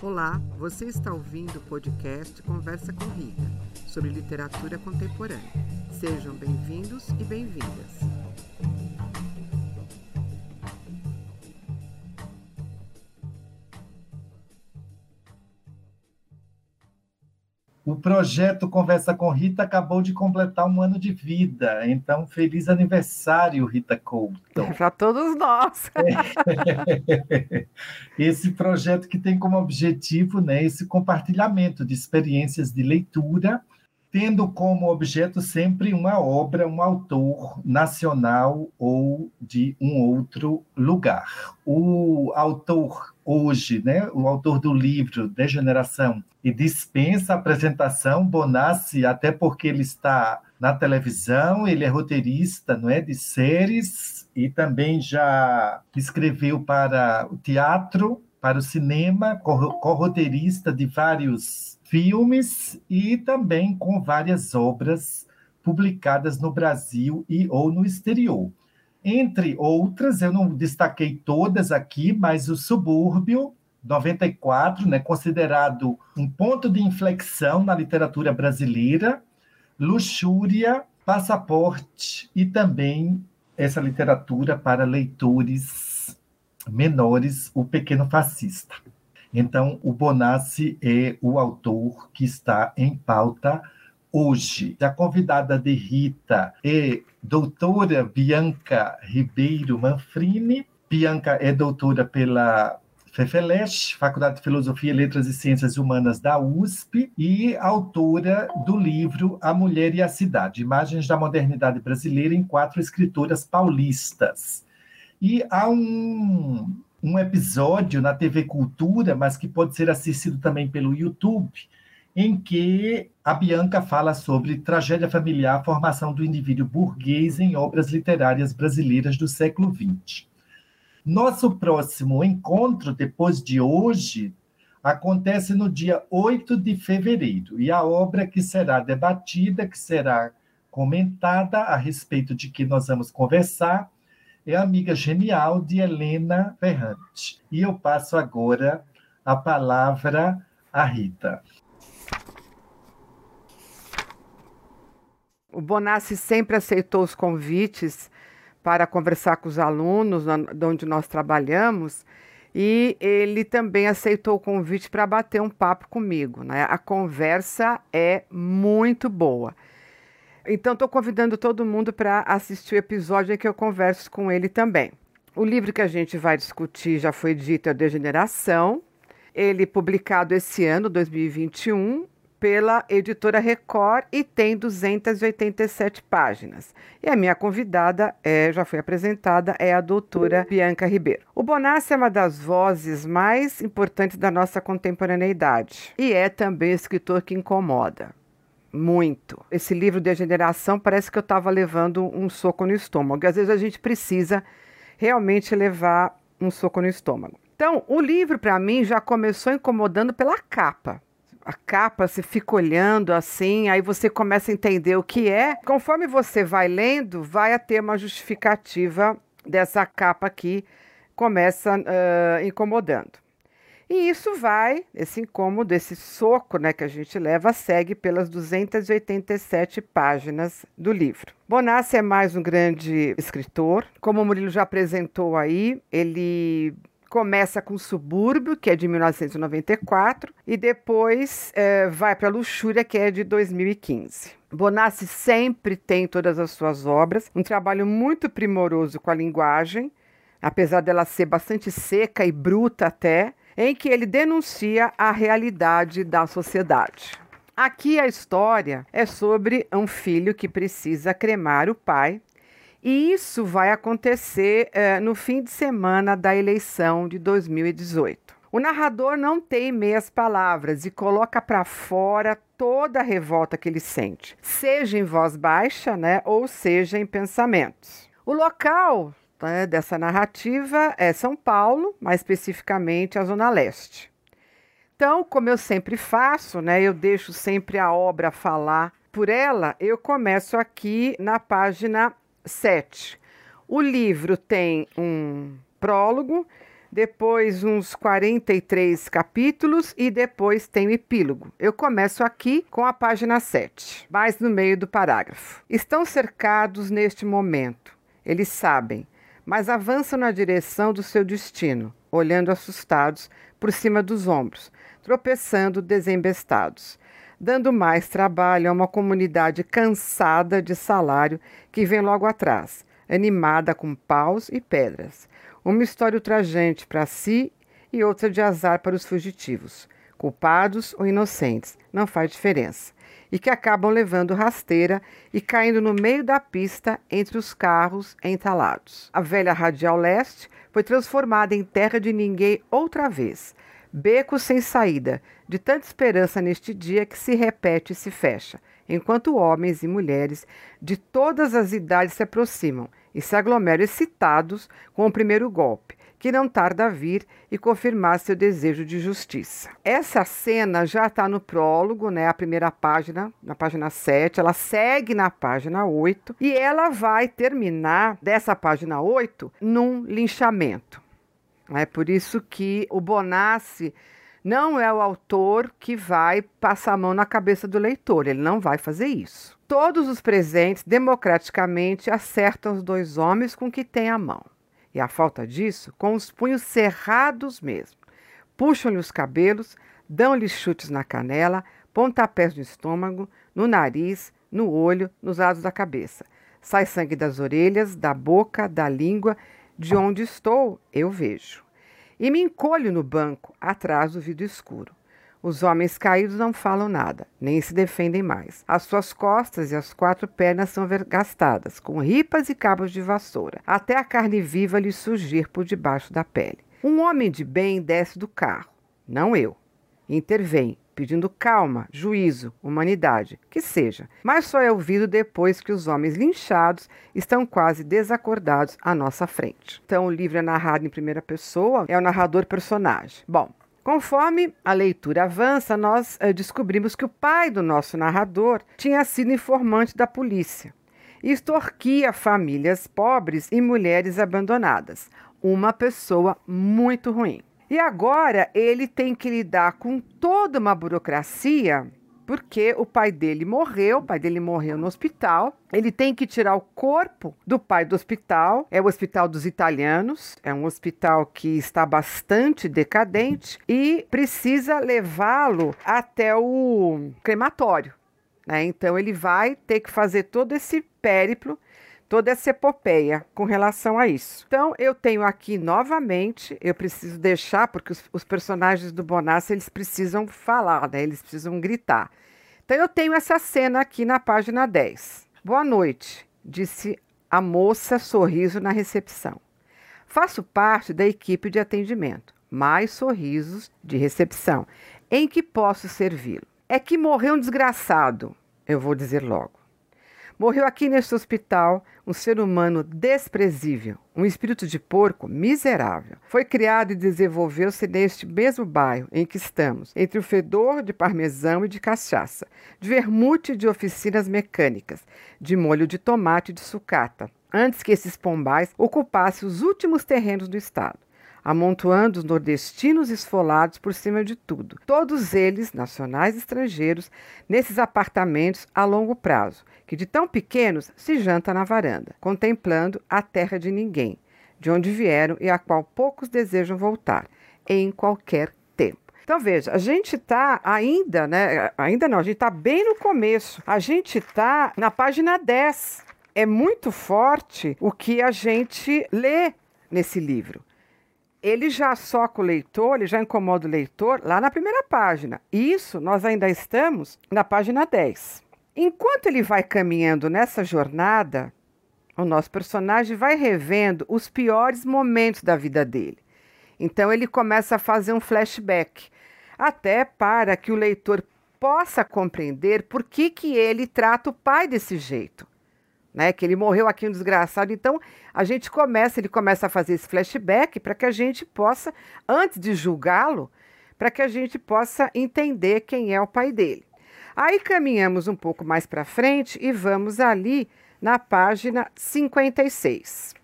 Olá, você está ouvindo o podcast Conversa com Rita, sobre literatura contemporânea. Sejam bem-vindos e bem-vindas. Projeto Conversa com Rita acabou de completar um ano de vida, então feliz aniversário, Rita Couto. Para todos nós. Esse projeto que tem como objetivo né, esse compartilhamento de experiências de leitura, tendo como objeto sempre uma obra, um autor nacional ou de um outro lugar. O autor hoje, né, o autor do livro Degeneração, e dispensa a apresentação, Bonassi, até porque ele está na televisão, ele é roteirista, não é, de séries e também já escreveu para o teatro, para o cinema, co-roteirista de vários filmes e também com várias obras publicadas no Brasil e ou no exterior. Entre outras, eu não destaquei todas aqui, mas o Subúrbio, 94, né, considerado um ponto de inflexão na literatura brasileira, Luxúria, Passaporte e também essa literatura para leitores menores, O Pequeno Fascista. Então, o Bonassi é o autor que está em pauta hoje. A convidada de Rita é doutora Bianca Ribeiro Manfrini. Bianca é doutora pela FEFELESH, Faculdade de Filosofia, Letras e Ciências Humanas da USP, e autora do livro A Mulher e a Cidade, Imagens da Modernidade Brasileira em Quatro Escritoras Paulistas. E há um, um episódio na TV Cultura, mas que pode ser assistido também pelo YouTube, em que a Bianca fala sobre tragédia familiar, formação do indivíduo burguês em obras literárias brasileiras do século XX. Nosso próximo encontro, depois de hoje, acontece no dia 8 de fevereiro, e a obra que será debatida, que será comentada a respeito de que nós vamos conversar, é Amiga Genial de Helena Ferrante. E eu passo agora a palavra à Rita. O Bonassi sempre aceitou os convites para conversar com os alunos de onde nós trabalhamos e ele também aceitou o convite para bater um papo comigo. Né? A conversa é muito boa. Então, estou convidando todo mundo para assistir o episódio em que eu converso com ele também. O livro que a gente vai discutir já foi dito, é Degeneração. Ele publicado esse ano, 2021, pela editora Record e tem 287 páginas. E a minha convidada é, já foi apresentada, é a doutora Bianca Ribeiro. O Bonassi é uma das vozes mais importantes da nossa contemporaneidade e é também escritor que incomoda. Muito. Esse livro de geração parece que eu estava levando um soco no estômago. Às vezes a gente precisa realmente levar um soco no estômago. Então, o livro para mim já começou incomodando pela capa a capa, você fica olhando assim, aí você começa a entender o que é. Conforme você vai lendo, vai a ter uma justificativa dessa capa aqui, começa uh, incomodando. E isso vai, esse incômodo, esse soco né, que a gente leva, segue pelas 287 páginas do livro. Bonassi é mais um grande escritor. Como o Murilo já apresentou aí, ele começa com Subúrbio, que é de 1994, e depois é, vai para Luxúria, que é de 2015. Bonassi sempre tem todas as suas obras, um trabalho muito primoroso com a linguagem, apesar dela ser bastante seca e bruta até, em que ele denuncia a realidade da sociedade. Aqui a história é sobre um filho que precisa cremar o pai e isso vai acontecer eh, no fim de semana da eleição de 2018. O narrador não tem meias palavras e coloca para fora toda a revolta que ele sente, seja em voz baixa, né, ou seja em pensamentos. O local né, dessa narrativa é São Paulo, mais especificamente a Zona Leste. Então, como eu sempre faço, né, eu deixo sempre a obra falar por ela, eu começo aqui na página 7. O livro tem um prólogo, depois uns 43 capítulos e depois tem o epílogo. Eu começo aqui com a página 7, mais no meio do parágrafo. Estão cercados neste momento. Eles sabem, mas avançam na direção do seu destino, olhando assustados por cima dos ombros, tropeçando desembestados, dando mais trabalho a uma comunidade cansada de salário que vem logo atrás, animada com paus e pedras. Uma história ultrajante para si e outra de azar para os fugitivos, culpados ou inocentes, não faz diferença, e que acabam levando rasteira e caindo no meio da pista entre os carros entalados. A velha radial leste foi transformada em terra de ninguém outra vez, beco sem saída, de tanta esperança neste dia que se repete e se fecha, enquanto homens e mulheres de todas as idades se aproximam e se aglomeram excitados com o primeiro golpe, que não tarda a vir e confirmar seu desejo de justiça. Essa cena já está no prólogo, né, a primeira página, na página 7, ela segue na página 8 e ela vai terminar dessa página 8 num linchamento. É por isso que o Bonassi não é o autor que vai passar a mão na cabeça do leitor, ele não vai fazer isso. Todos os presentes democraticamente acertam os dois homens com que têm a mão. E a falta disso, com os punhos cerrados mesmo. Puxam-lhe os cabelos, dão-lhe chutes na canela, pontapés no estômago, no nariz, no olho, nos lados da cabeça. Sai sangue das orelhas, da boca, da língua. De onde estou, eu vejo. E me encolho no banco, atrás do vidro escuro. Os homens caídos não falam nada, nem se defendem mais. As suas costas e as quatro pernas são vergastadas, com ripas e cabos de vassoura, até a carne viva lhe surgir por debaixo da pele. Um homem de bem desce do carro, não eu. Intervém, pedindo calma, juízo, humanidade, que seja, mas só é ouvido depois que os homens linchados estão quase desacordados à nossa frente. Então, o livro é narrado em primeira pessoa, é o narrador personagem. Bom, Conforme a leitura avança, nós eh, descobrimos que o pai do nosso narrador tinha sido informante da polícia e extorquia famílias pobres e mulheres abandonadas. Uma pessoa muito ruim. E agora ele tem que lidar com toda uma burocracia porque o pai dele morreu, o pai dele morreu no hospital. Ele tem que tirar o corpo do pai do hospital, é o Hospital dos Italianos, é um hospital que está bastante decadente e precisa levá-lo até o crematório. Né? Então ele vai ter que fazer todo esse périplo toda essa epopeia com relação a isso. Então, eu tenho aqui novamente, eu preciso deixar, porque os, os personagens do Bonassi, eles precisam falar, né? Eles precisam gritar. Então, eu tenho essa cena aqui na página 10. Boa noite, disse a moça sorriso na recepção. Faço parte da equipe de atendimento. Mais sorrisos de recepção. Em que posso servi-lo? É que morreu um desgraçado, eu vou dizer logo. Morreu aqui neste hospital um ser humano desprezível, um espírito de porco miserável. Foi criado e desenvolveu-se neste mesmo bairro em que estamos, entre o fedor de parmesão e de cachaça, de vermute de oficinas mecânicas, de molho de tomate e de sucata, antes que esses pombais ocupassem os últimos terrenos do estado amontoando os nordestinos esfolados por cima de tudo, todos eles, nacionais e estrangeiros, nesses apartamentos a longo prazo, que de tão pequenos se janta na varanda, contemplando a terra de ninguém, de onde vieram e a qual poucos desejam voltar, em qualquer tempo. Então veja, a gente está ainda, né? Ainda não, a gente está bem no começo. A gente está na página 10. É muito forte o que a gente lê nesse livro ele já soca o leitor, ele já incomoda o leitor lá na primeira página. Isso nós ainda estamos na página 10. Enquanto ele vai caminhando nessa jornada, o nosso personagem vai revendo os piores momentos da vida dele. Então ele começa a fazer um flashback, até para que o leitor possa compreender por que, que ele trata o pai desse jeito né? Que ele morreu aqui um desgraçado. Então, a gente começa, ele começa a fazer esse flashback para que a gente possa, antes de julgá-lo, para que a gente possa entender quem é o pai dele. Aí caminhamos um pouco mais para frente e vamos ali na página 56,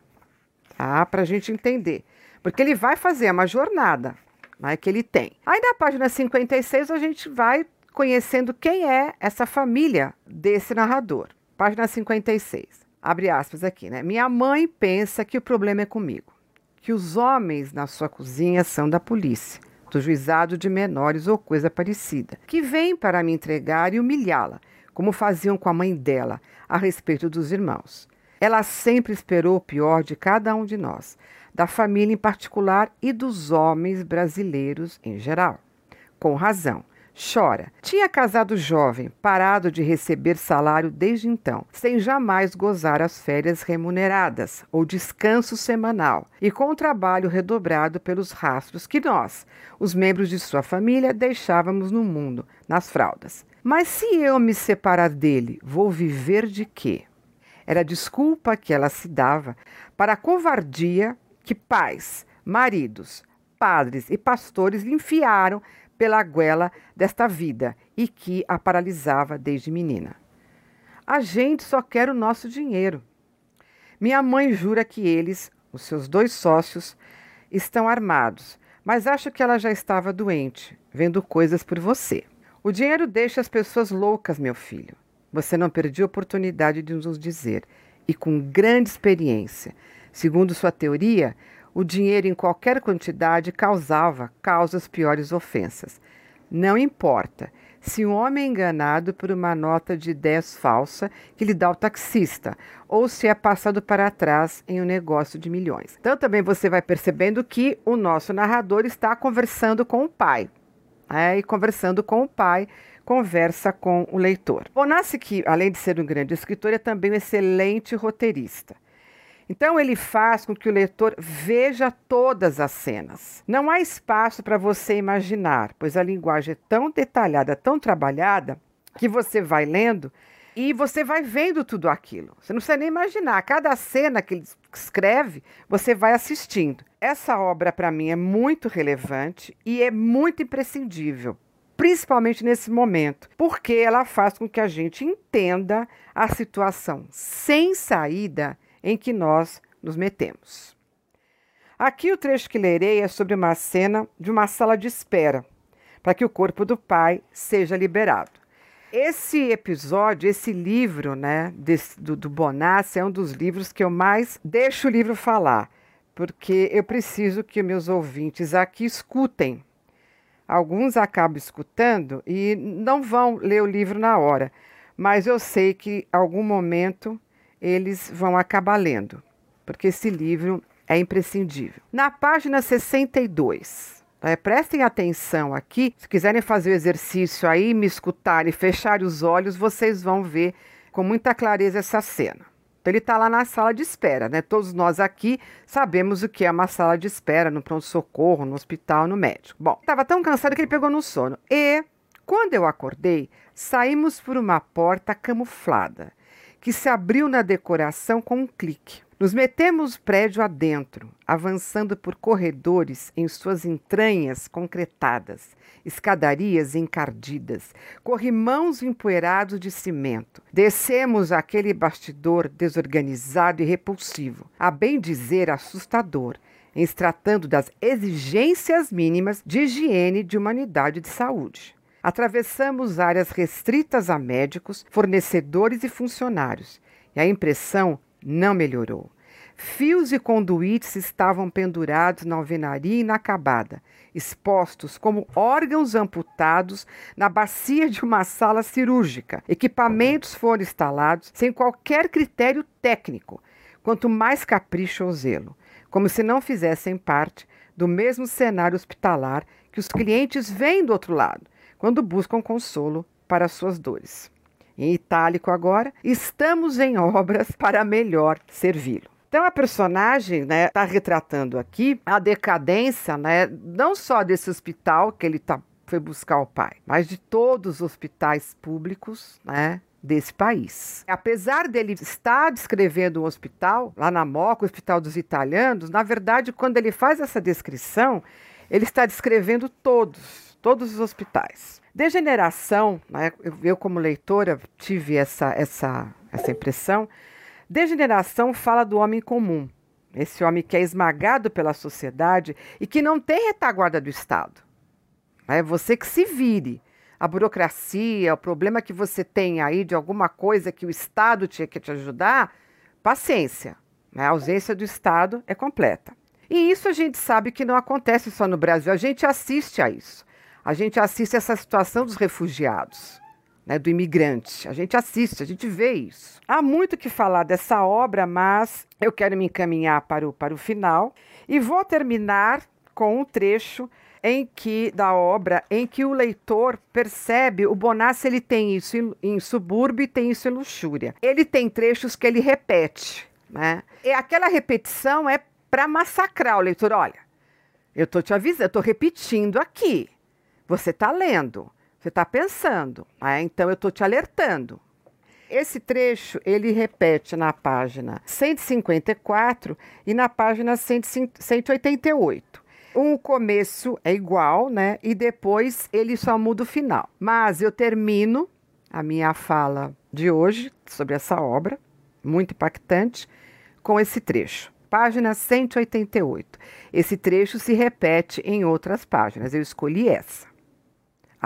tá? Para a gente entender. porque ele vai fazer uma jornada né, que ele tem. Aí na página 56 a gente vai conhecendo quem é essa família desse narrador. Página 56. Abre aspas aqui, né? Minha mãe pensa que o problema é comigo, que os homens na sua cozinha são da polícia, do juizado de menores ou coisa parecida, que vêm para me entregar e humilhá-la, como faziam com a mãe dela a respeito dos irmãos. Ela sempre esperou o pior de cada um de nós, da família em particular e dos homens brasileiros em geral. Com razão. Chora. Tinha casado jovem, parado de receber salário desde então, sem jamais gozar as férias remuneradas ou descanso semanal, e com o trabalho redobrado pelos rastros que nós, os membros de sua família, deixávamos no mundo, nas fraldas. Mas se eu me separar dele, vou viver de quê? Era a desculpa que ela se dava para a covardia que pais, maridos, padres e pastores lhe enfiaram pela goela desta vida e que a paralisava desde menina. A gente só quer o nosso dinheiro. Minha mãe jura que eles, os seus dois sócios, estão armados, mas acho que ela já estava doente, vendo coisas por você. O dinheiro deixa as pessoas loucas, meu filho. Você não perdeu a oportunidade de nos dizer, e com grande experiência. Segundo sua teoria, o dinheiro em qualquer quantidade causava causas piores ofensas. Não importa se um homem é enganado por uma nota de 10 falsa que lhe dá o taxista, ou se é passado para trás em um negócio de milhões. Então também você vai percebendo que o nosso narrador está conversando com o pai. Né? E conversando com o pai, conversa com o leitor. Bonassi, que além de ser um grande escritor, é também um excelente roteirista. Então ele faz com que o leitor veja todas as cenas. Não há espaço para você imaginar, pois a linguagem é tão detalhada, tão trabalhada, que você vai lendo e você vai vendo tudo aquilo. Você não precisa nem imaginar. Cada cena que ele escreve, você vai assistindo. Essa obra, para mim, é muito relevante e é muito imprescindível principalmente nesse momento, porque ela faz com que a gente entenda a situação sem saída em que nós nos metemos. Aqui o trecho que lerei é sobre uma cena de uma sala de espera para que o corpo do pai seja liberado. Esse episódio, esse livro, né, desse, do, do Bonassi, é um dos livros que eu mais deixo o livro falar, porque eu preciso que meus ouvintes aqui escutem Alguns acabam escutando e não vão ler o livro na hora, mas eu sei que algum momento eles vão acabar lendo, porque esse livro é imprescindível. Na página 62, é, prestem atenção aqui, se quiserem fazer o exercício aí, me escutar e fechar os olhos, vocês vão ver com muita clareza essa cena. Então, ele está lá na sala de espera, né? Todos nós aqui sabemos o que é uma sala de espera no pronto-socorro, no hospital, no médico. Bom, estava tão cansado que ele pegou no sono. E, quando eu acordei, saímos por uma porta camuflada, que se abriu na decoração com um clique. Nos metemos prédio adentro, avançando por corredores em suas entranhas concretadas, escadarias encardidas, corrimãos empoeirados de cimento. Descemos aquele bastidor desorganizado e repulsivo, a bem dizer assustador, em tratando das exigências mínimas de higiene de humanidade de saúde. Atravessamos áreas restritas a médicos, fornecedores e funcionários, e a impressão não melhorou. Fios e conduítes estavam pendurados na alvenaria inacabada, expostos como órgãos amputados na bacia de uma sala cirúrgica. Equipamentos foram instalados sem qualquer critério técnico, quanto mais capricho ou zelo, como se não fizessem parte do mesmo cenário hospitalar que os clientes veem do outro lado, quando buscam consolo para suas dores. Em itálico agora, estamos em obras para melhor servi-lo. Então a personagem está né, tá retratando aqui a decadência, né, não só desse hospital que ele tá, foi buscar o pai, mas de todos os hospitais públicos, né, desse país. Apesar dele estar descrevendo um hospital, lá na Moca, o Hospital dos Italianos, na verdade, quando ele faz essa descrição, ele está descrevendo todos, todos os hospitais. Degeneração, né, eu como leitora tive essa, essa, essa impressão, degeneração fala do homem comum, Esse homem que é esmagado pela sociedade e que não tem retaguarda do Estado. É você que se vire. A burocracia, o problema que você tem aí de alguma coisa que o Estado tinha que te ajudar, paciência. Né? A ausência do Estado é completa. E isso a gente sabe que não acontece só no Brasil, a gente assiste a isso. A gente assiste essa situação dos refugiados né, do imigrante. A gente assiste, a gente vê isso. Há muito que falar dessa obra, mas eu quero me encaminhar para o, para o final e vou terminar com um trecho em que da obra em que o leitor percebe o Bonassi ele tem isso em, em subúrbio e tem isso em luxúria. Ele tem trechos que ele repete, né? E aquela repetição é para massacrar o leitor. Olha, eu tô te avisando, eu tô repetindo aqui. Você está lendo. Você está pensando, né? então eu estou te alertando. Esse trecho ele repete na página 154 e na página 188. O começo é igual, né? E depois ele só muda o final. Mas eu termino a minha fala de hoje sobre essa obra, muito impactante, com esse trecho. Página 188. Esse trecho se repete em outras páginas. Eu escolhi essa.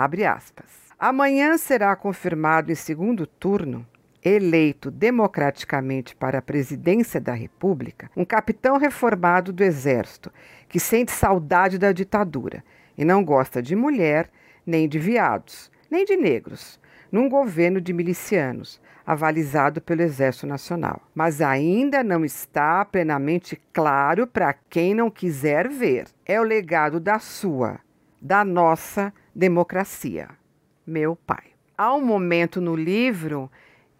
Abre aspas. Amanhã será confirmado em segundo turno, eleito democraticamente para a presidência da República, um capitão reformado do Exército que sente saudade da ditadura e não gosta de mulher, nem de viados, nem de negros, num governo de milicianos, avalizado pelo Exército Nacional. Mas ainda não está plenamente claro para quem não quiser ver. É o legado da sua, da nossa democracia. Meu pai. Há um momento no livro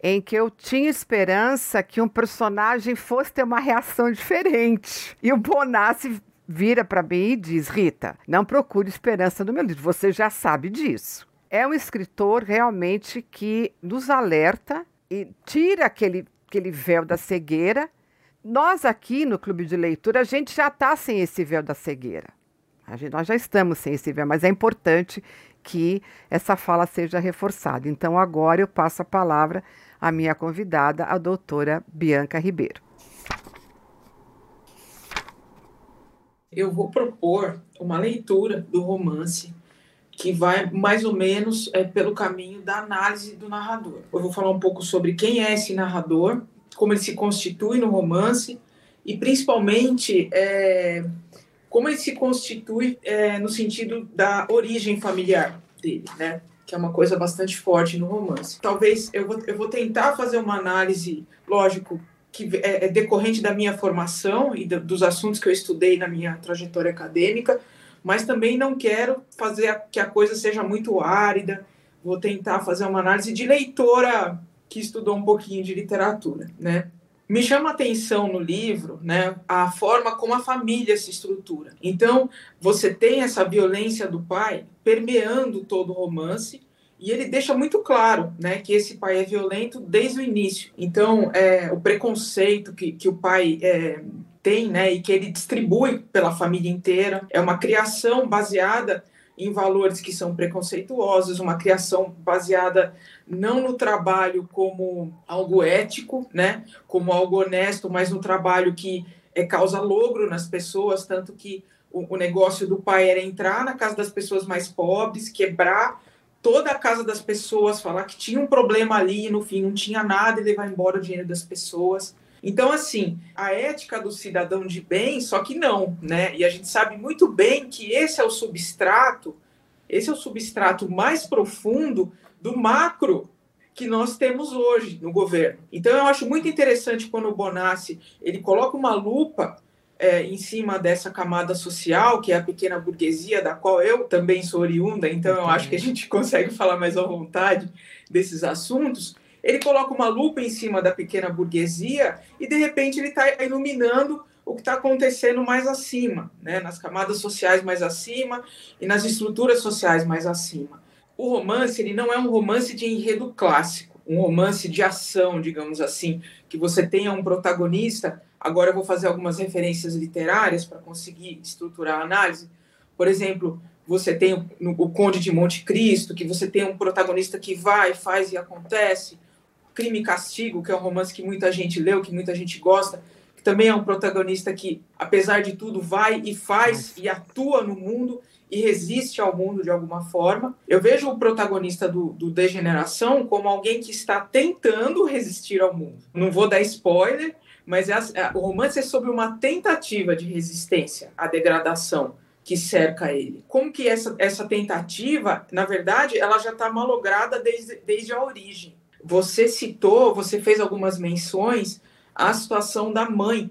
em que eu tinha esperança que um personagem fosse ter uma reação diferente. E o Bonassi vira para mim e diz: Rita, não procure esperança no meu livro, você já sabe disso. É um escritor realmente que nos alerta e tira aquele, aquele véu da cegueira. Nós aqui no Clube de Leitura, a gente já está sem esse véu da cegueira. Gente, nós já estamos sensíveis, mas é importante que essa fala seja reforçada. Então, agora eu passo a palavra à minha convidada, a doutora Bianca Ribeiro. Eu vou propor uma leitura do romance que vai mais ou menos é, pelo caminho da análise do narrador. Eu vou falar um pouco sobre quem é esse narrador, como ele se constitui no romance e principalmente é, como ele se constitui é, no sentido da origem familiar dele, né? Que é uma coisa bastante forte no romance. Talvez eu vou, eu vou tentar fazer uma análise, lógico, que é, é decorrente da minha formação e do, dos assuntos que eu estudei na minha trajetória acadêmica, mas também não quero fazer a, que a coisa seja muito árida. Vou tentar fazer uma análise de leitora que estudou um pouquinho de literatura, né? Me chama atenção no livro né, a forma como a família se estrutura. Então, você tem essa violência do pai permeando todo o romance, e ele deixa muito claro né, que esse pai é violento desde o início. Então, é, o preconceito que, que o pai é, tem né, e que ele distribui pela família inteira é uma criação baseada em valores que são preconceituosos, uma criação baseada não no trabalho como algo ético, né, como algo honesto, mas no trabalho que é, causa logro nas pessoas, tanto que o, o negócio do pai era entrar na casa das pessoas mais pobres, quebrar toda a casa das pessoas, falar que tinha um problema ali no fim não tinha nada e levar embora o dinheiro das pessoas. Então, assim, a ética do cidadão de bem, só que não, né? E a gente sabe muito bem que esse é o substrato, esse é o substrato mais profundo do macro que nós temos hoje no governo. Então, eu acho muito interessante quando o Bonassi ele coloca uma lupa é, em cima dessa camada social, que é a pequena burguesia, da qual eu também sou oriunda, então eu acho que a gente consegue falar mais à vontade desses assuntos ele coloca uma lupa em cima da pequena burguesia e, de repente, ele está iluminando o que está acontecendo mais acima, né? nas camadas sociais mais acima e nas estruturas sociais mais acima. O romance ele não é um romance de enredo clássico, um romance de ação, digamos assim, que você tenha um protagonista. Agora eu vou fazer algumas referências literárias para conseguir estruturar a análise. Por exemplo, você tem o, o Conde de Monte Cristo, que você tem um protagonista que vai, faz e acontece Crime e Castigo, que é um romance que muita gente leu, que muita gente gosta, que também é um protagonista que, apesar de tudo, vai e faz e atua no mundo e resiste ao mundo de alguma forma. Eu vejo o protagonista do, do Degeneração como alguém que está tentando resistir ao mundo. Não vou dar spoiler, mas é, é, o romance é sobre uma tentativa de resistência à degradação que cerca ele. Como que essa, essa tentativa, na verdade, ela já está malograda desde, desde a origem. Você citou, você fez algumas menções à situação da mãe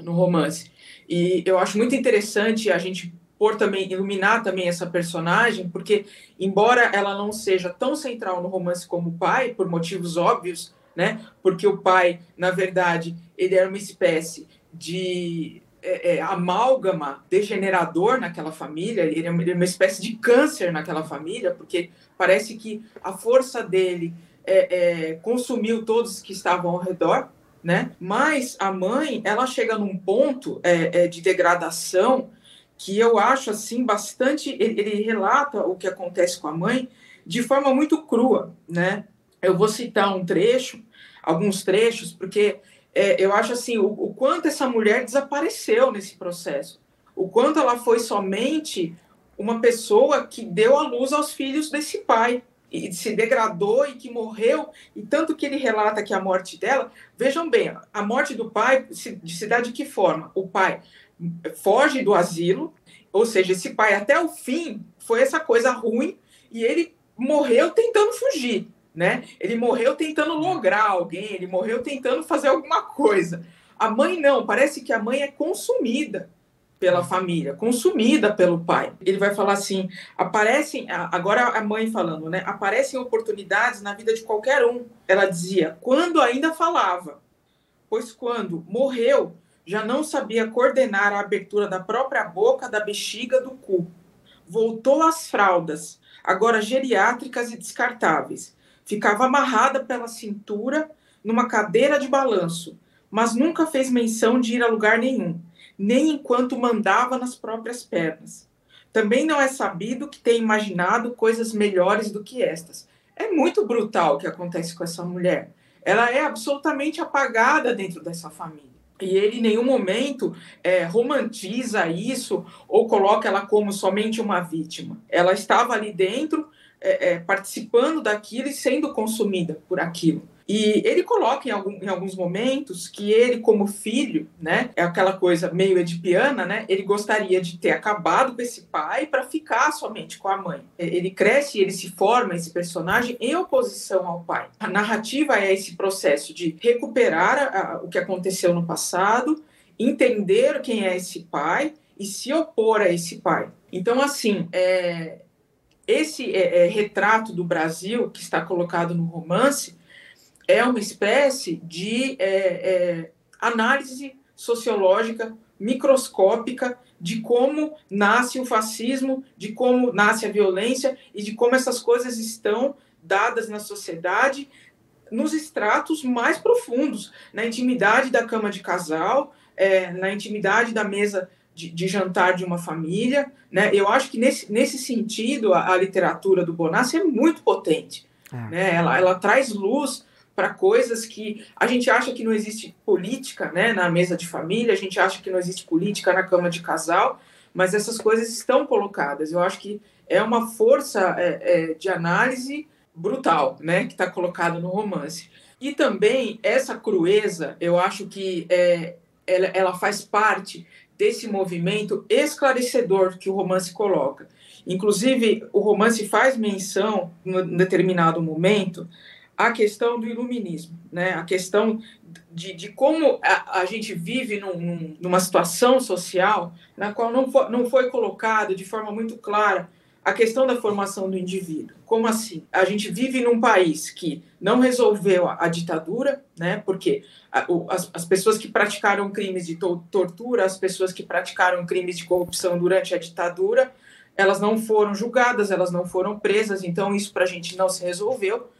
no romance. E eu acho muito interessante a gente por também iluminar também essa personagem, porque embora ela não seja tão central no romance como o pai, por motivos óbvios, né? Porque o pai, na verdade, ele era uma espécie de é, é, amálgama degenerador naquela família, ele é uma espécie de câncer naquela família, porque parece que a força dele é, é, consumiu todos que estavam ao redor, né? Mas a mãe, ela chega num ponto é, é, de degradação que eu acho assim bastante. Ele, ele, relata o que acontece com a mãe de forma muito crua, né? Eu vou citar um trecho, alguns trechos, porque é, eu acho assim o, o, quanto essa mulher desapareceu nesse processo, o quanto ela foi somente uma pessoa que deu à luz aos filhos desse pai e se degradou e que morreu e tanto que ele relata que a morte dela vejam bem a morte do pai se, se dá de que forma o pai foge do asilo, ou seja, esse pai até o fim foi essa coisa ruim e ele morreu tentando fugir, né? Ele morreu tentando lograr alguém, ele morreu tentando fazer alguma coisa. A mãe não, parece que a mãe é consumida pela família, consumida pelo pai. Ele vai falar assim: aparecem, agora a mãe falando, né? Aparecem oportunidades na vida de qualquer um. Ela dizia, quando ainda falava, pois quando morreu, já não sabia coordenar a abertura da própria boca, da bexiga, do cu. Voltou às fraldas, agora geriátricas e descartáveis. Ficava amarrada pela cintura numa cadeira de balanço, mas nunca fez menção de ir a lugar nenhum, nem enquanto mandava nas próprias pernas. Também não é sabido que tem imaginado coisas melhores do que estas. É muito brutal o que acontece com essa mulher. Ela é absolutamente apagada dentro dessa família. E ele em nenhum momento é, romantiza isso ou coloca ela como somente uma vítima. Ela estava ali dentro, é, é, participando daquilo e sendo consumida por aquilo. E ele coloca em, algum, em, alguns momentos que ele, como filho, né, é aquela coisa meio edipiana, né, ele gostaria de ter acabado com esse pai para ficar somente com a mãe. Ele cresce e ele se forma, esse personagem, em oposição ao pai. A narrativa é esse processo de recuperar a, a, o que aconteceu no passado, entender quem é esse pai e se opor a esse pai. Então, assim, é, esse é, é, retrato do Brasil que está colocado no romance é uma espécie de é, é, análise sociológica microscópica de como nasce o fascismo, de como nasce a violência e de como essas coisas estão dadas na sociedade nos estratos mais profundos, na intimidade da cama de casal, é, na intimidade da mesa de, de, jantar de uma família. Né? Eu acho que nesse, nesse sentido a, a literatura do Bonassi é muito potente. É. Né? Ela, ela traz luz para coisas que a gente acha que não existe política né, na mesa de família, a gente acha que não existe política na cama de casal, mas essas coisas estão colocadas. Eu acho que é uma força é, é, de análise brutal né, que está colocada no romance. E também essa crueza, eu acho que é, ela, ela faz parte desse movimento esclarecedor que o romance coloca. Inclusive, o romance faz menção, em determinado momento, a questão do iluminismo, né? a questão de, de como a, a gente vive num, numa situação social na qual não foi, não foi colocado de forma muito clara a questão da formação do indivíduo. Como assim? A gente vive num país que não resolveu a, a ditadura, né? porque a, o, as, as, pessoas que praticaram crimes de to, tortura, as pessoas que praticaram crimes de corrupção durante a ditadura, elas não foram julgadas, elas não foram presas, então isso para a gente não se resolveu.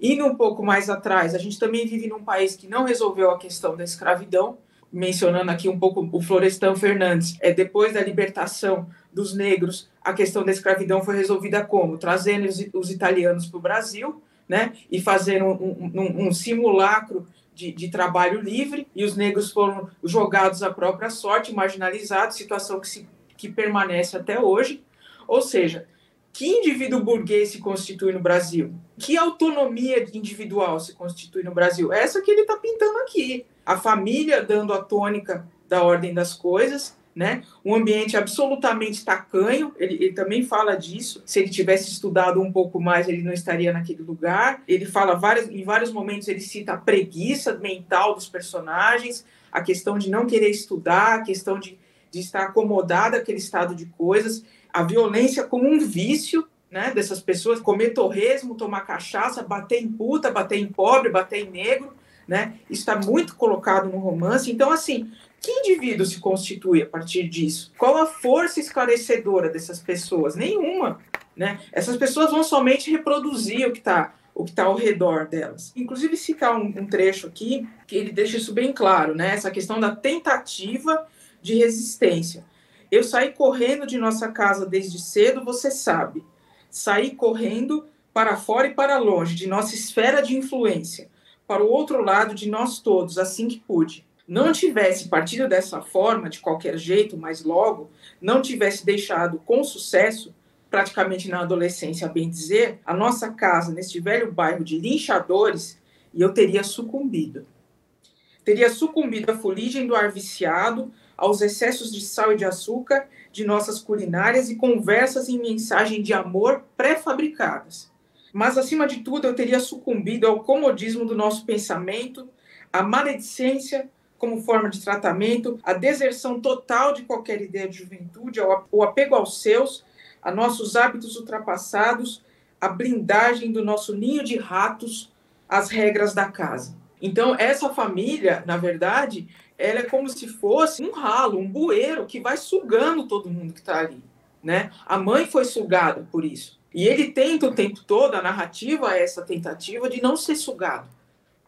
Indo um pouco mais atrás, a gente também vive num país que não resolveu a questão da escravidão, mencionando aqui um pouco o Florestan Fernandes. É depois da libertação dos negros, a questão da escravidão foi resolvida como? Trazendo os, os italianos para o Brasil, né? E fazendo um, um, um simulacro de, de, trabalho livre e os negros foram jogados à própria sorte, marginalizados, situação que, se, que permanece até hoje. Ou seja, que indivíduo burguês se constitui no Brasil? Que autonomia individual se constitui no Brasil? Essa que ele está pintando aqui. A família dando a tônica da ordem das coisas, né? Um ambiente absolutamente tacanho, ele, ele, também fala disso. Se ele tivesse estudado um pouco mais, ele não estaria naquele lugar. Ele fala vários, em vários momentos, ele cita a preguiça mental dos personagens, a questão de não querer estudar, a questão de, de estar acomodado aquele estado de coisas, a violência como um vício. Né, dessas pessoas comer torresmo, tomar cachaça, bater em puta, bater em pobre, bater em negro, né? Está muito colocado no romance. Então, assim, que indivíduo se constitui a partir disso? Qual a força esclarecedora dessas pessoas? Nenhuma. Né? Essas pessoas vão somente reproduzir o que está o que está ao redor delas. Inclusive citar um, um, trecho aqui que ele deixa isso bem claro, né? Essa questão da tentativa de resistência. Eu saí correndo de nossa casa desde cedo, você sabe. Saí correndo para fora e para longe de nossa esfera de influência, para o outro lado de nós todos, assim que pude não tivesse partido dessa forma, de qualquer jeito, mas logo, não tivesse deixado com sucesso, praticamente na adolescência, a bem dizer, a nossa casa neste velho bairro de linchadores, e eu teria sucumbido. Teria sucumbido à fuligem do ar viciado, aos excessos de sal e de açúcar de nossas culinárias e conversas em mensagem de amor pré-fabricadas. Mas, acima de tudo, eu teria sucumbido ao comodismo do nosso pensamento, à maledicência como forma de tratamento, a deserção total de qualquer ideia de juventude, o apego aos seus, a nossos hábitos ultrapassados, a blindagem do nosso ninho de ratos, as regras da casa. Então, essa família, na verdade, ela é como se fosse um ralo, um bueiro que vai sugando todo mundo que está ali. Né? A mãe foi sugada por isso. E ele tenta o tempo todo, a narrativa é essa tentativa de não ser sugado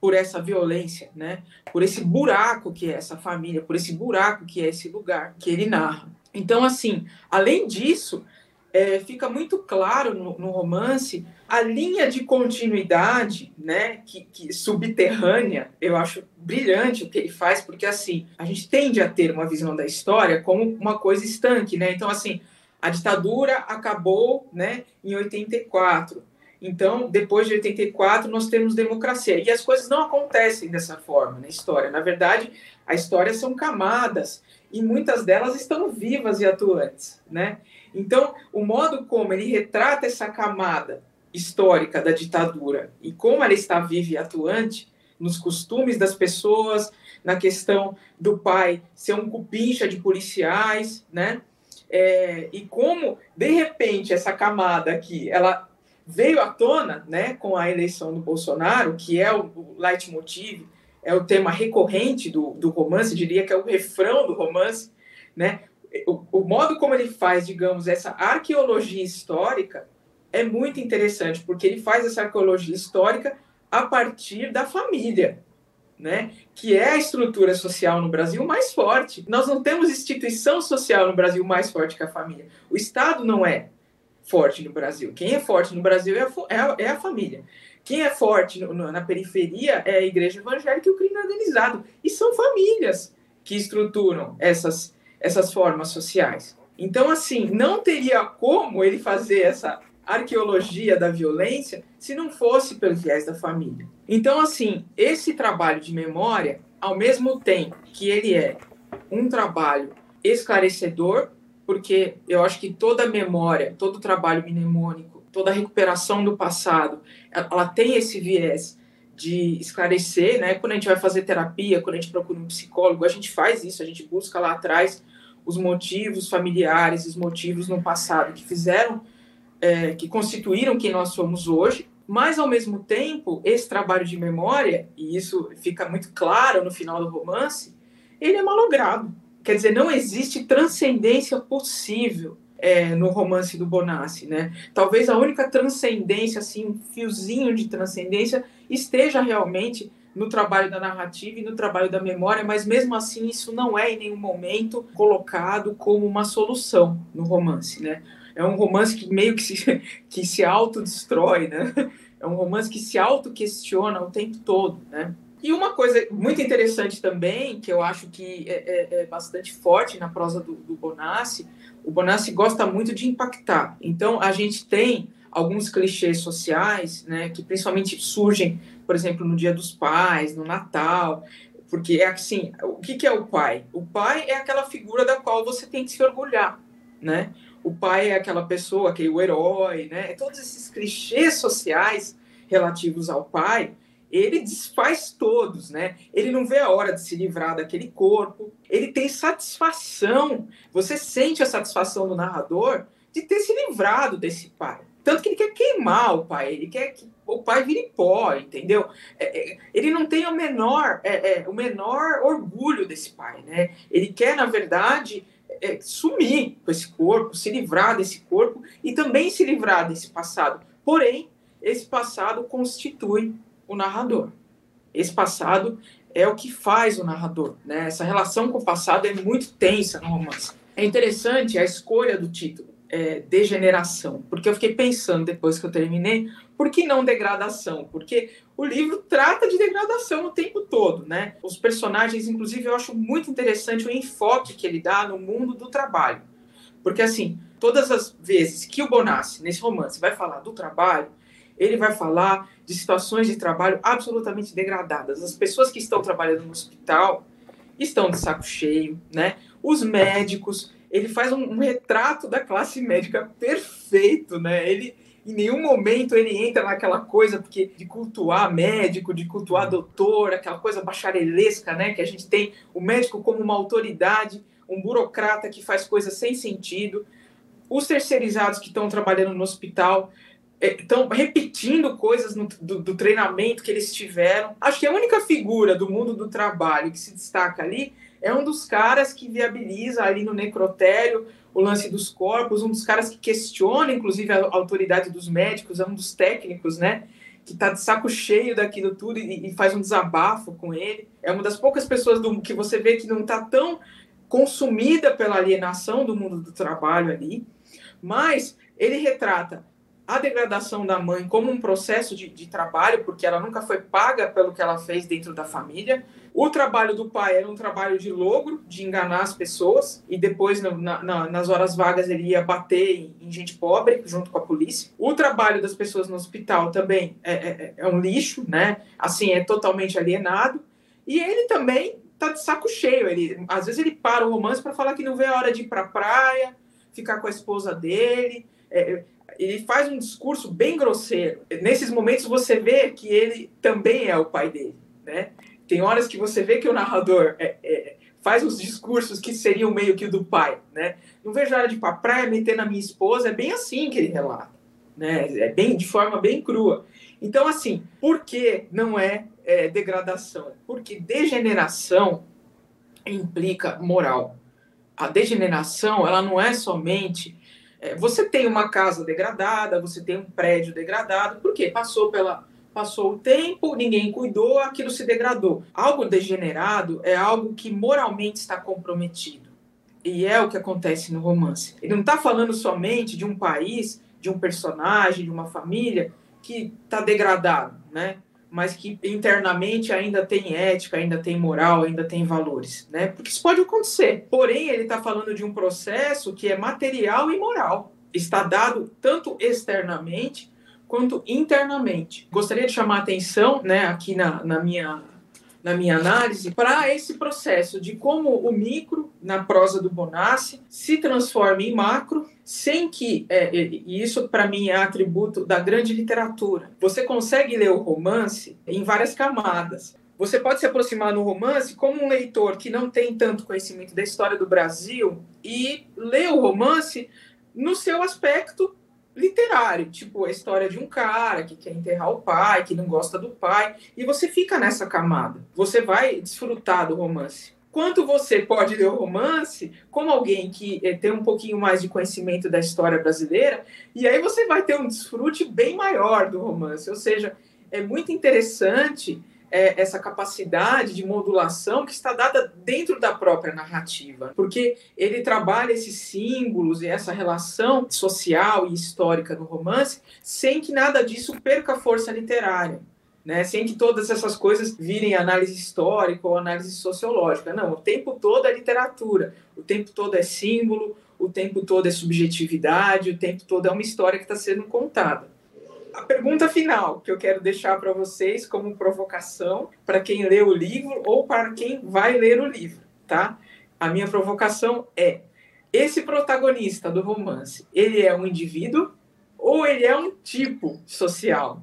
por essa violência, né? Por esse buraco que é essa família, por esse buraco que é esse lugar que ele narra. Então, assim, além disso, é, fica muito claro no, no, romance a linha de continuidade, né, que, que, subterrânea. Eu acho brilhante o que ele faz, porque assim a gente tende a ter uma visão da história como uma coisa estanque, né? Então, assim, a ditadura acabou, né, em 84. Então, depois de 84, nós temos democracia. E as coisas não acontecem dessa forma na história. Na verdade, a história são camadas e muitas delas estão vivas e atuantes, né? Então, o modo como ele retrata essa camada histórica da ditadura e como ela está viva e atuante nos costumes das pessoas, na questão do pai ser um cupincha de policiais, né? É, e como, de repente, essa camada aqui, ela veio à tona né, com a eleição do Bolsonaro, que é o, o leitmotiv, é o tema recorrente do, do romance, diria que é o refrão do romance, né? O, o modo como ele faz, digamos, essa arqueologia histórica é muito interessante, porque ele faz essa arqueologia histórica a partir da família, né? que é a estrutura social no Brasil mais forte. Nós não temos instituição social no Brasil mais forte que a família. O Estado não é forte no Brasil. Quem é forte no Brasil é a, é a, é a família. Quem é forte no, no, na periferia é a igreja evangélica e o crime organizado. E são famílias que estruturam essas, essas formas sociais. Então, assim, não teria como ele fazer essa arqueologia da violência se não fosse pelo viés da família. Então, assim, esse trabalho de memória, ao mesmo tempo que ele é um trabalho esclarecedor, porque eu acho que toda memória, todo trabalho mnemônico, toda recuperação do passado, ela tem esse viés de esclarecer, né? Quando a gente vai fazer terapia, quando a gente procura um psicólogo, a gente faz isso, a gente busca lá atrás os motivos familiares, os motivos no passado que fizeram, é, que constituíram quem nós somos hoje, mas ao mesmo tempo, esse trabalho de memória, e isso fica muito claro no final do romance, ele é malogrado. Quer dizer, não existe transcendência possível é, no romance do Bonassi, né? Talvez a única transcendência, assim, um fiozinho de transcendência, esteja realmente no trabalho da narrativa e no trabalho da memória, mas mesmo assim isso não é em nenhum momento colocado como uma solução no romance, né? É um romance que meio que se, que se autodestrói, né? É um romance que se auto-questiona o tempo todo, né? E uma coisa muito interessante também, que eu acho que é, é, é bastante forte na prosa do, do Bonassi, o Bonassi gosta muito de impactar. Então, a gente tem alguns clichês sociais, né, que principalmente surgem, por exemplo, no Dia dos Pais, no Natal, porque é assim, o que, que é o pai? O pai é aquela figura da qual você tem que se orgulhar, né? O pai é aquela pessoa que é o herói, né? Todos esses clichês sociais relativos ao pai, ele desfaz todos, né? Ele não vê a hora de se livrar daquele corpo, ele tem satisfação, você sente a satisfação do narrador de ter se livrado desse pai. Tanto que ele quer queimar o pai, ele quer que o pai vire pó, entendeu? É, é, ele não tem o menor, é, é o menor orgulho desse pai, né? Ele quer, na verdade, é, sumir com esse corpo, se livrar desse corpo e também se livrar desse passado. Porém, esse passado constitui o narrador. Esse passado é o que faz o narrador. Né? Essa relação com o passado é muito tensa no romance. É interessante a escolha do título, é, Degeneração, porque eu fiquei pensando depois que eu terminei, por que não degradação? Porque o livro trata de degradação o tempo todo, né? Os personagens, inclusive, eu acho muito interessante o enfoque que ele dá no mundo do trabalho. Porque, assim, todas as vezes que o Bonassi, nesse romance, vai falar do trabalho, ele vai falar de situações de trabalho absolutamente degradadas. As pessoas que estão trabalhando no hospital estão de saco cheio, né? Os médicos, ele faz um, um retrato da classe médica perfeito, né? Ele em nenhum momento ele entra naquela coisa porque de cultuar médico, de cultuar doutor, aquela coisa bacharelesca, né? Que a gente tem o médico como uma autoridade, um burocrata que faz coisas sem sentido. Os terceirizados que estão trabalhando no hospital estão é, repetindo coisas no, do, do, treinamento que eles tiveram. Acho que a única figura do mundo do trabalho que se destaca ali é um dos caras que viabiliza ali no necrotério o lance dos corpos, um dos caras que questiona, inclusive, a autoridade dos médicos, é um dos técnicos, né? Que tá de saco cheio daquilo tudo e, e faz um desabafo com ele. É uma das poucas pessoas do, que você vê que não tá tão consumida pela alienação do mundo do trabalho ali, mas ele retrata a degradação da mãe como um processo de, de, trabalho, porque ela nunca foi paga pelo que ela fez dentro da família. O trabalho do pai era um trabalho de logro, de enganar as pessoas, e depois, na, na, nas horas vagas, ele ia bater em, em, gente pobre, junto com a polícia. O trabalho das pessoas no hospital também é, é, é um lixo, né? Assim, é totalmente alienado. E ele também tá de saco cheio. Ele, às vezes ele para o romance para falar que não vê a hora de ir para a praia, ficar com a esposa dele. É, ele faz um discurso bem grosseiro. Nesses momentos você vê que ele também é o pai dele, né? Tem horas que você vê que o narrador é, é, faz uns discursos que seriam meio que o do pai, né? Não vejo a hora de ir pra praia meter na minha esposa, é bem assim que ele relata, né? É bem de forma bem crua. Então, assim, por que não é, é degradação? Porque degeneração implica moral. A degeneração, ela não é somente é, você tem uma casa degradada, você tem um prédio degradado, por quê? Passou pela passou o tempo, ninguém cuidou, aquilo se degradou. Algo degenerado é algo que moralmente está comprometido. E é o que acontece no romance. Ele não está falando somente de um país, de um personagem, de uma família que está degradado, né? mas que internamente ainda tem ética, ainda tem moral, ainda tem valores, né? Porque isso pode acontecer. Porém, ele está falando de um processo que é material e moral. Está dado tanto externamente quanto internamente. Gostaria de chamar a atenção, né, aqui na, na minha na minha análise, para esse processo de como o micro, na prosa do Bonassi, se transforma em macro, sem que, é, e isso para mim é atributo da grande literatura. Você consegue ler o romance em várias camadas. Você pode se aproximar no romance como um leitor que não tem tanto conhecimento da história do Brasil e ler o romance no seu aspecto literário, tipo a história de um cara que quer enterrar o pai, que não gosta do pai, e você fica nessa camada. Você vai desfrutar do romance. Quanto você pode ler o romance como alguém que é, tem um pouquinho mais de conhecimento da história brasileira, e aí você vai ter um desfrute bem maior do romance. Ou seja, é muito interessante é, essa capacidade de modulação que está dada dentro da própria narrativa, porque ele trabalha esses símbolos e essa relação social e histórica no romance sem que nada disso perca força literária. né? Sem que todas essas coisas virem análise histórica ou análise sociológica. Não, o tempo todo é literatura, o tempo todo é símbolo, o tempo todo é subjetividade, o tempo todo é uma história que está sendo contada. A pergunta final que eu quero deixar para vocês como provocação para quem lê o livro ou para quem vai ler o livro, tá? A minha provocação é: esse protagonista do romance, ele é um indivíduo ou ele é um tipo social?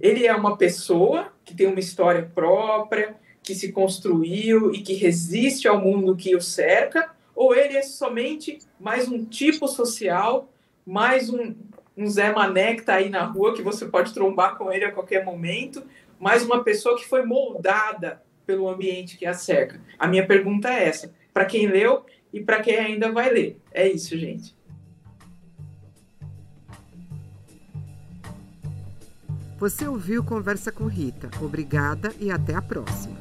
Ele é uma pessoa que tem uma história própria, que se construiu e que resiste ao mundo que o cerca, ou ele é somente mais um tipo social, mais um, um Zé Mané que está aí na rua, que você pode trombar com ele a qualquer momento, mais uma pessoa que foi moldada pelo ambiente que a cerca. A minha pergunta é essa: para quem leu e para quem ainda vai ler. É isso, gente. Você ouviu Conversa com Rita. Obrigada e até a próxima.